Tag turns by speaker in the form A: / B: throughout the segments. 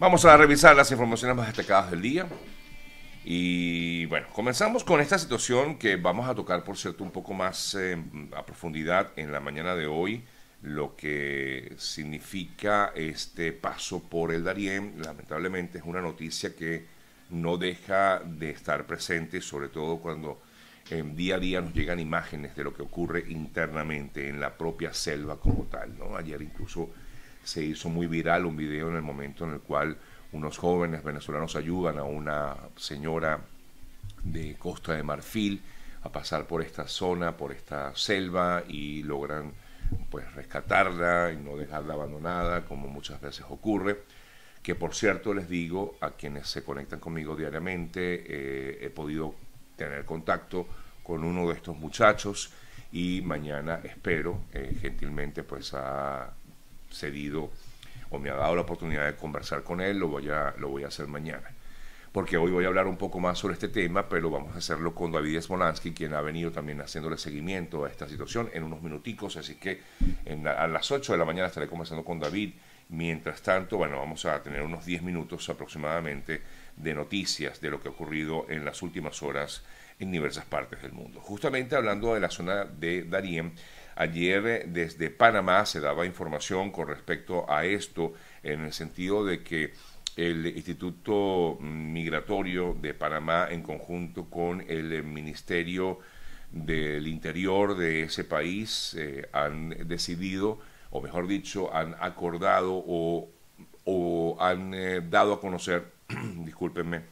A: Vamos a revisar las informaciones más destacadas del día. Y bueno, comenzamos con esta situación que vamos a tocar, por cierto, un poco más eh, a profundidad en la mañana de hoy, lo que significa este paso por el Darién. Lamentablemente es una noticia que no deja de estar presente, sobre todo cuando en día a día nos llegan imágenes de lo que ocurre internamente en la propia selva como tal. ¿no? Ayer incluso se hizo muy viral un video en el momento en el cual unos jóvenes venezolanos ayudan a una señora de Costa de Marfil a pasar por esta zona, por esta selva y logran pues rescatarla y no dejarla abandonada como muchas veces ocurre. Que por cierto les digo a quienes se conectan conmigo diariamente eh, he podido tener contacto con uno de estos muchachos y mañana espero eh, gentilmente pues ha cedido o me ha dado la oportunidad de conversar con él, lo voy a, lo voy a hacer mañana. Porque hoy voy a hablar un poco más sobre este tema, pero vamos a hacerlo con David Smolansky, quien ha venido también haciéndole seguimiento a esta situación en unos minuticos, así que a las 8 de la mañana estaré conversando con David. Mientras tanto, bueno, vamos a tener unos 10 minutos aproximadamente de noticias de lo que ha ocurrido en las últimas horas en diversas partes del mundo. Justamente hablando de la zona de Darien, Ayer eh, desde Panamá se daba información con respecto a esto en el sentido de que el Instituto Migratorio de Panamá en conjunto con el Ministerio del Interior de ese país eh, han decidido, o mejor dicho, han acordado o, han eh, dado a conocer, discúlpenme,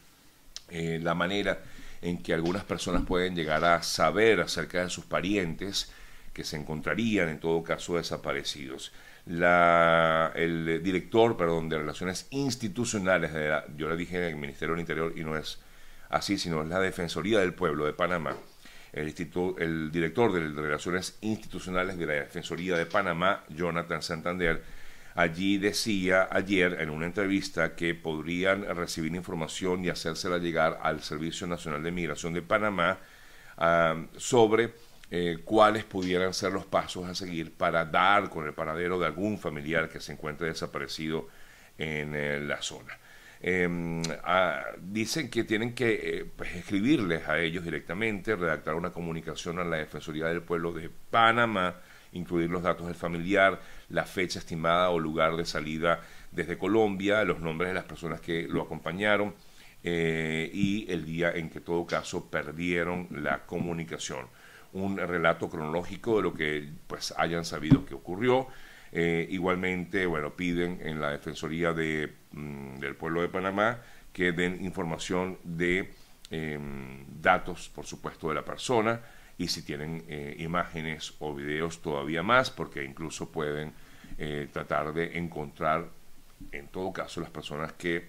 A: la manera en que algunas personas pueden llegar a saber acerca de sus parientes que se encontrarían en todo caso desaparecidos. La, el director perdón, de Relaciones Institucionales, de la, yo le dije en el Ministerio del Interior y no es así, sino es la Defensoría del Pueblo de Panamá. El, director de Relaciones Institucionales de la Defensoría de Panamá, Jonathan Santander, allí decía ayer en una entrevista que podrían recibir información y hacérsela llegar al Servicio Nacional de Migración de Panamá ah, sobre eh, cuáles pudieran ser los pasos a seguir para dar con el paradero de algún familiar que se encuentre desaparecido en eh, la zona. Em, ah, dicen que tienen que eh, pues, escribirles a ellos directamente, redactar una comunicación a la Defensoría del Pueblo de Panamá, incluir los datos del familiar, la fecha estimada o lugar de salida desde Colombia, los nombres de las personas que lo acompañaron y el día en que, todo caso, perdieron la comunicación un relato cronológico de lo que pues hayan sabido que ocurrió. Eh, igualmente, bueno, piden en la Defensoría de, mm, del Pueblo de Panamá que den información de em, datos, por supuesto, de la persona y si tienen eh, imágenes o videos todavía más, porque incluso pueden eh, tratar de encontrar, en todo caso, las personas que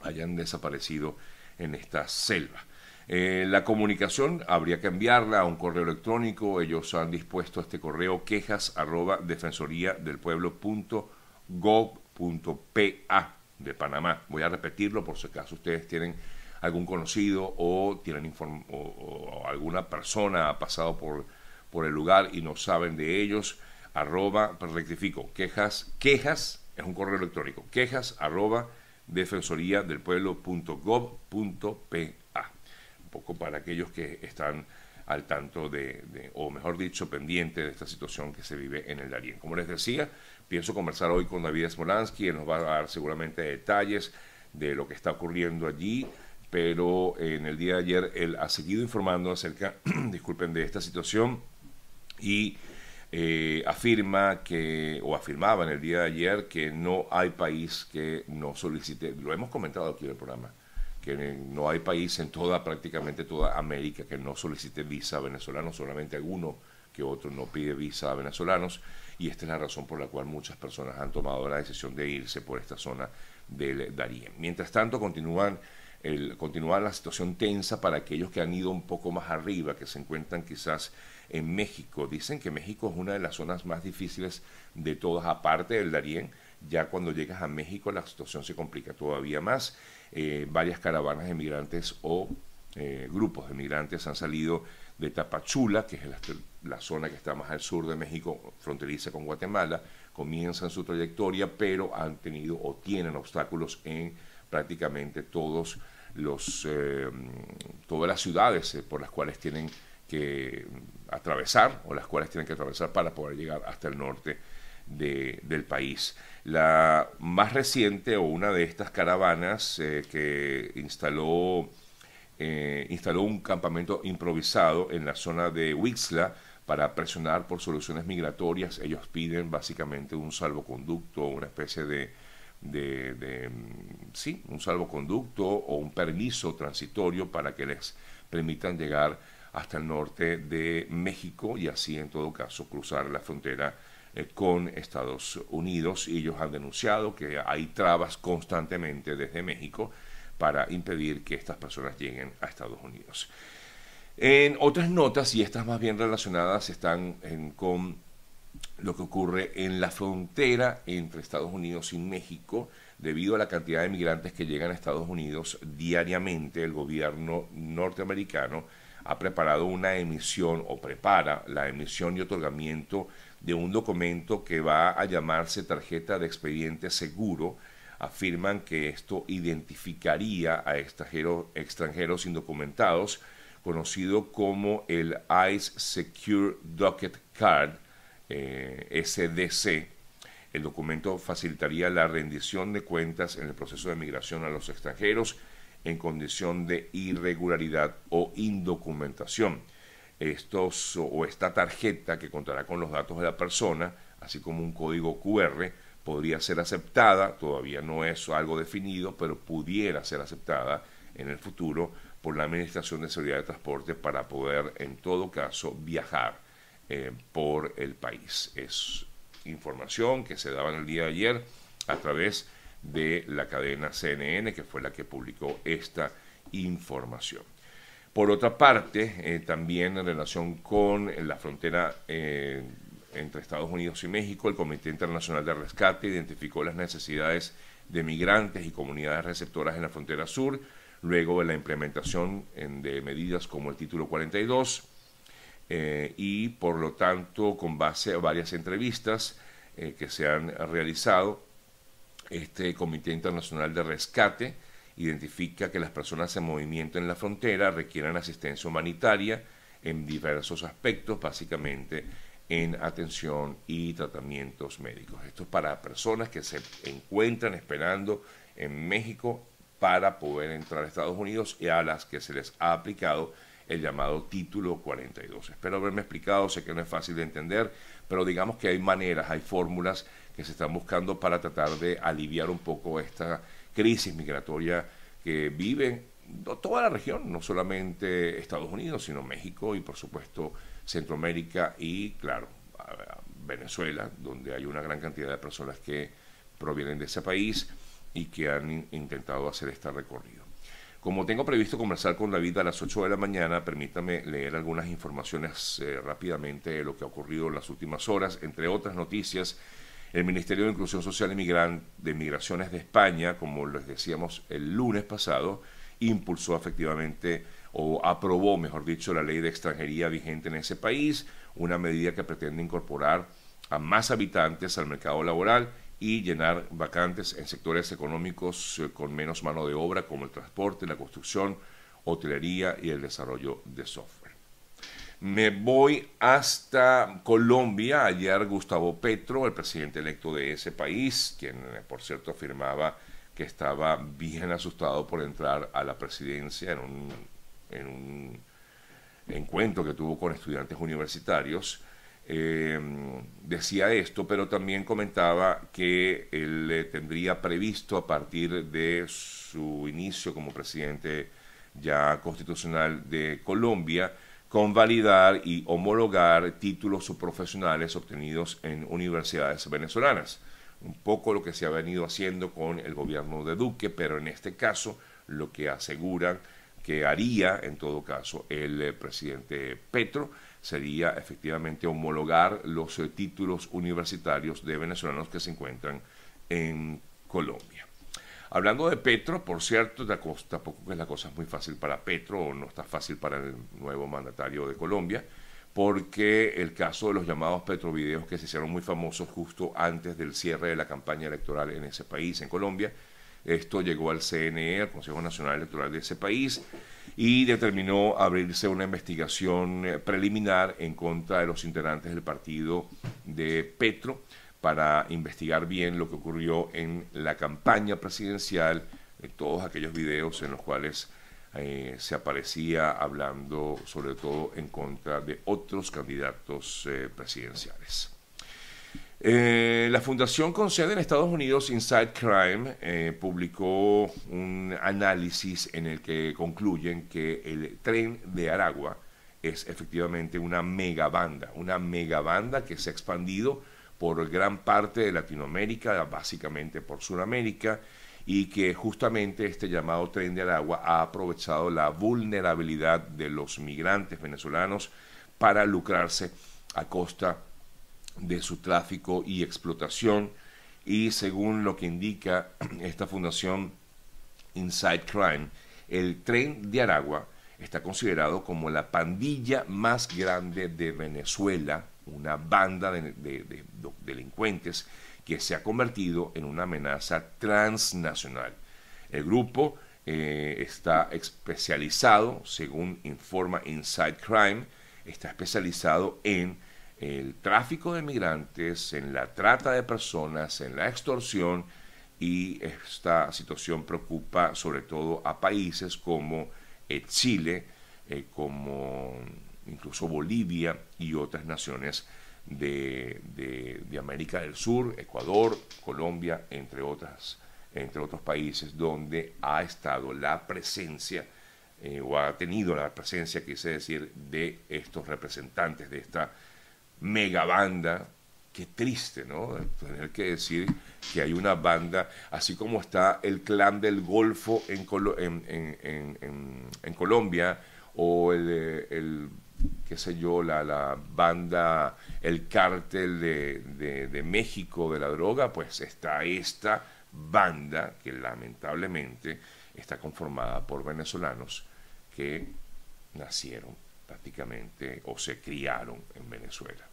A: hayan desaparecido en esta selva. Eh, la comunicación habría que enviarla a un correo electrónico. Ellos han dispuesto este correo quejas arroba defensoría del pueblo punto de Panamá. Voy a repetirlo por si acaso ustedes tienen algún conocido o tienen o, alguna persona ha pasado por, por el lugar y no saben de ellos. Arroba, rectifico, quejas, quejas, es un correo electrónico, quejas arroba defensoría del pueblo punto poco para aquellos que están al tanto de, o mejor dicho, pendiente de esta situación que se vive en el Darién. Como les decía, pienso conversar hoy con David Smolansky, él nos va a dar seguramente detalles de lo que está ocurriendo allí, pero en el día de ayer él ha seguido informando acerca, disculpen, de esta situación y eh, afirma que, o afirmaba en el día de ayer, que no hay país que no solicite, lo hemos comentado aquí en el programa, que no hay país en toda, prácticamente toda América que no solicite visa a venezolanos, solamente alguno que otro no pide visa a venezolanos, y esta es la razón por la cual muchas personas han tomado la decisión de irse por esta zona del Darién. Mientras tanto, continúan el, continúa la situación tensa para aquellos que han ido un poco más arriba, que se encuentran quizás en México. Dicen que México es una de las zonas más difíciles de todas, aparte del Darién. Ya cuando llegas a México la situación se complica todavía más. Eh, varias caravanas de migrantes o eh, grupos de migrantes han salido de Tapachula, que es la, zona que está más al sur de México, fronteriza con Guatemala, comienzan su trayectoria, pero han tenido o tienen obstáculos en prácticamente todos los, eh, todas las ciudades por las cuales tienen que atravesar o las cuales tienen que atravesar para poder llegar hasta el norte del país. La más reciente o una de estas caravanas eh, que instaló, instaló un campamento improvisado en la zona de Wixla para presionar por soluciones migratorias. Ellos piden básicamente un salvoconducto, una especie de de, mm, sí, un salvoconducto o un permiso transitorio para que les permitan llegar hasta el norte de México y así en todo caso cruzar la frontera eh, con Estados Unidos. Y ellos han denunciado que hay trabas constantemente desde México para impedir que estas personas lleguen a Estados Unidos. En otras notas, y estas más bien relacionadas, están con lo que ocurre en la frontera entre Estados Unidos y México. Debido a la cantidad de migrantes que llegan a Estados Unidos diariamente, el gobierno norteamericano ha preparado una emisión o prepara la emisión y otorgamiento de un documento que va a llamarse tarjeta de expediente seguro. Afirman que esto identificaría a extranjeros, extranjeros indocumentados, conocido como el ICE Secure Docket Card, eh, SDC. El documento facilitaría la rendición de cuentas en el proceso de migración a los extranjeros en condición de irregularidad o indocumentación. Estos o esta tarjeta que contará con los datos de la persona, así como un código QR, podría ser aceptada, todavía no es algo definido, pero pudiera ser aceptada en el futuro por la Administración de Seguridad de Transporte para poder, en todo caso, viajar eh, por el país. Es información que se daba en el día de ayer a través de la cadena CNN, que fue la que publicó esta información. Por otra parte, eh, también en relación con la frontera eh, entre Estados Unidos y México, el Comité Internacional de Rescate identificó las necesidades de migrantes y comunidades receptoras en la frontera sur, luego de la implementación de medidas como el Título 42, eh, y por lo tanto con base a varias entrevistas eh, que se han realizado, este Comité Internacional de Rescate identifica que las personas en movimiento en la frontera requieren asistencia humanitaria en diversos aspectos, básicamente en atención y tratamientos médicos. Esto es para personas que se encuentran esperando en México para poder entrar a Estados Unidos y a las que se les ha aplicado el llamado título 42. Espero haberme explicado, sé que no es fácil de entender, pero digamos que hay maneras, hay fórmulas que se están buscando para tratar de aliviar un poco esta crisis migratoria que vive toda la región, no solamente Estados Unidos, sino México y por supuesto Centroamérica y claro, Venezuela, donde hay una gran cantidad de personas que provienen de ese país y que han intentado hacer este recorrido. Como tengo previsto conversar con David a las 8 de la mañana, permítame leer algunas informaciones eh, rápidamente de lo que ha ocurrido en las últimas horas. Entre otras noticias, el Ministerio de Inclusión Social de Migraciones de España, como les decíamos el lunes pasado, impulsó efectivamente o aprobó, mejor dicho, la ley de extranjería vigente en ese país, una medida que pretende incorporar a más habitantes al mercado laboral y llenar vacantes en sectores económicos eh, con menos mano de obra como el transporte, la construcción, hotelería y el desarrollo de software. Me voy hasta Colombia. Ayer Gustavo Petro, el presidente electo de ese país, quien eh, por cierto afirmaba que estaba bien asustado por entrar a la presidencia en un, en un encuentro que tuvo con estudiantes universitarios, eh, decía esto, pero también comentaba que él eh, tendría previsto a partir de su inicio como presidente ya constitucional de Colombia, convalidar y homologar títulos profesionales obtenidos en universidades venezolanas. Un poco lo que se ha venido haciendo con el gobierno de Duque, pero en este caso lo que aseguran que haría en todo caso el eh, presidente Petro sería efectivamente homologar los eh, títulos universitarios de venezolanos que se encuentran en Colombia. Hablando de Petro, por cierto, tampoco es la cosa muy fácil para Petro, o no está fácil para el nuevo mandatario de Colombia, porque el caso de los llamados petrovideos que se hicieron muy famosos justo antes del cierre de la campaña electoral en ese país, en Colombia, esto llegó al CNE, al Consejo Nacional Electoral de ese país, y determinó abrirse una investigación eh, preliminar en contra de los integrantes del partido de Petro para investigar bien lo que ocurrió en la campaña presidencial, de todos aquellos videos en los cuales eh, se aparecía hablando sobre todo en contra de otros candidatos eh, presidenciales. Eh, la fundación con sede en Estados Unidos, Inside Crime, publicó un análisis en el que concluyen que el tren de Aragua es efectivamente una megabanda, una megabanda que se ha expandido por gran parte de Latinoamérica, básicamente por Sudamérica, y que justamente este llamado tren del agua ha aprovechado la vulnerabilidad de los migrantes venezolanos para lucrarse a costa de su tráfico y explotación. Y según lo que indica esta fundación Inside Crime, el tren de Aragua está considerado como la pandilla más grande de Venezuela, una banda de, de delincuentes que se ha convertido en una amenaza transnacional. El grupo eh, está especializado, según informa Inside Crime, está especializado en el tráfico de migrantes, en la trata de personas, en la extorsión y esta situación preocupa sobre todo a países como eh, Chile, eh, como incluso Bolivia y otras naciones de, de, América del Sur, Ecuador, Colombia, entre, otras, entre otros países, donde ha estado la presencia eh, o ha tenido la presencia, quise decir, de estos representantes de esta mega banda. Qué triste, ¿no? Tener que decir que hay una banda, así como está el clan del Golfo en, en, en, en Colombia, o el, el qué sé yo, la, la banda, el cártel de, de, México de la droga, pues está esta banda que lamentablemente está conformada por venezolanos que nacieron prácticamente o se criaron en Venezuela.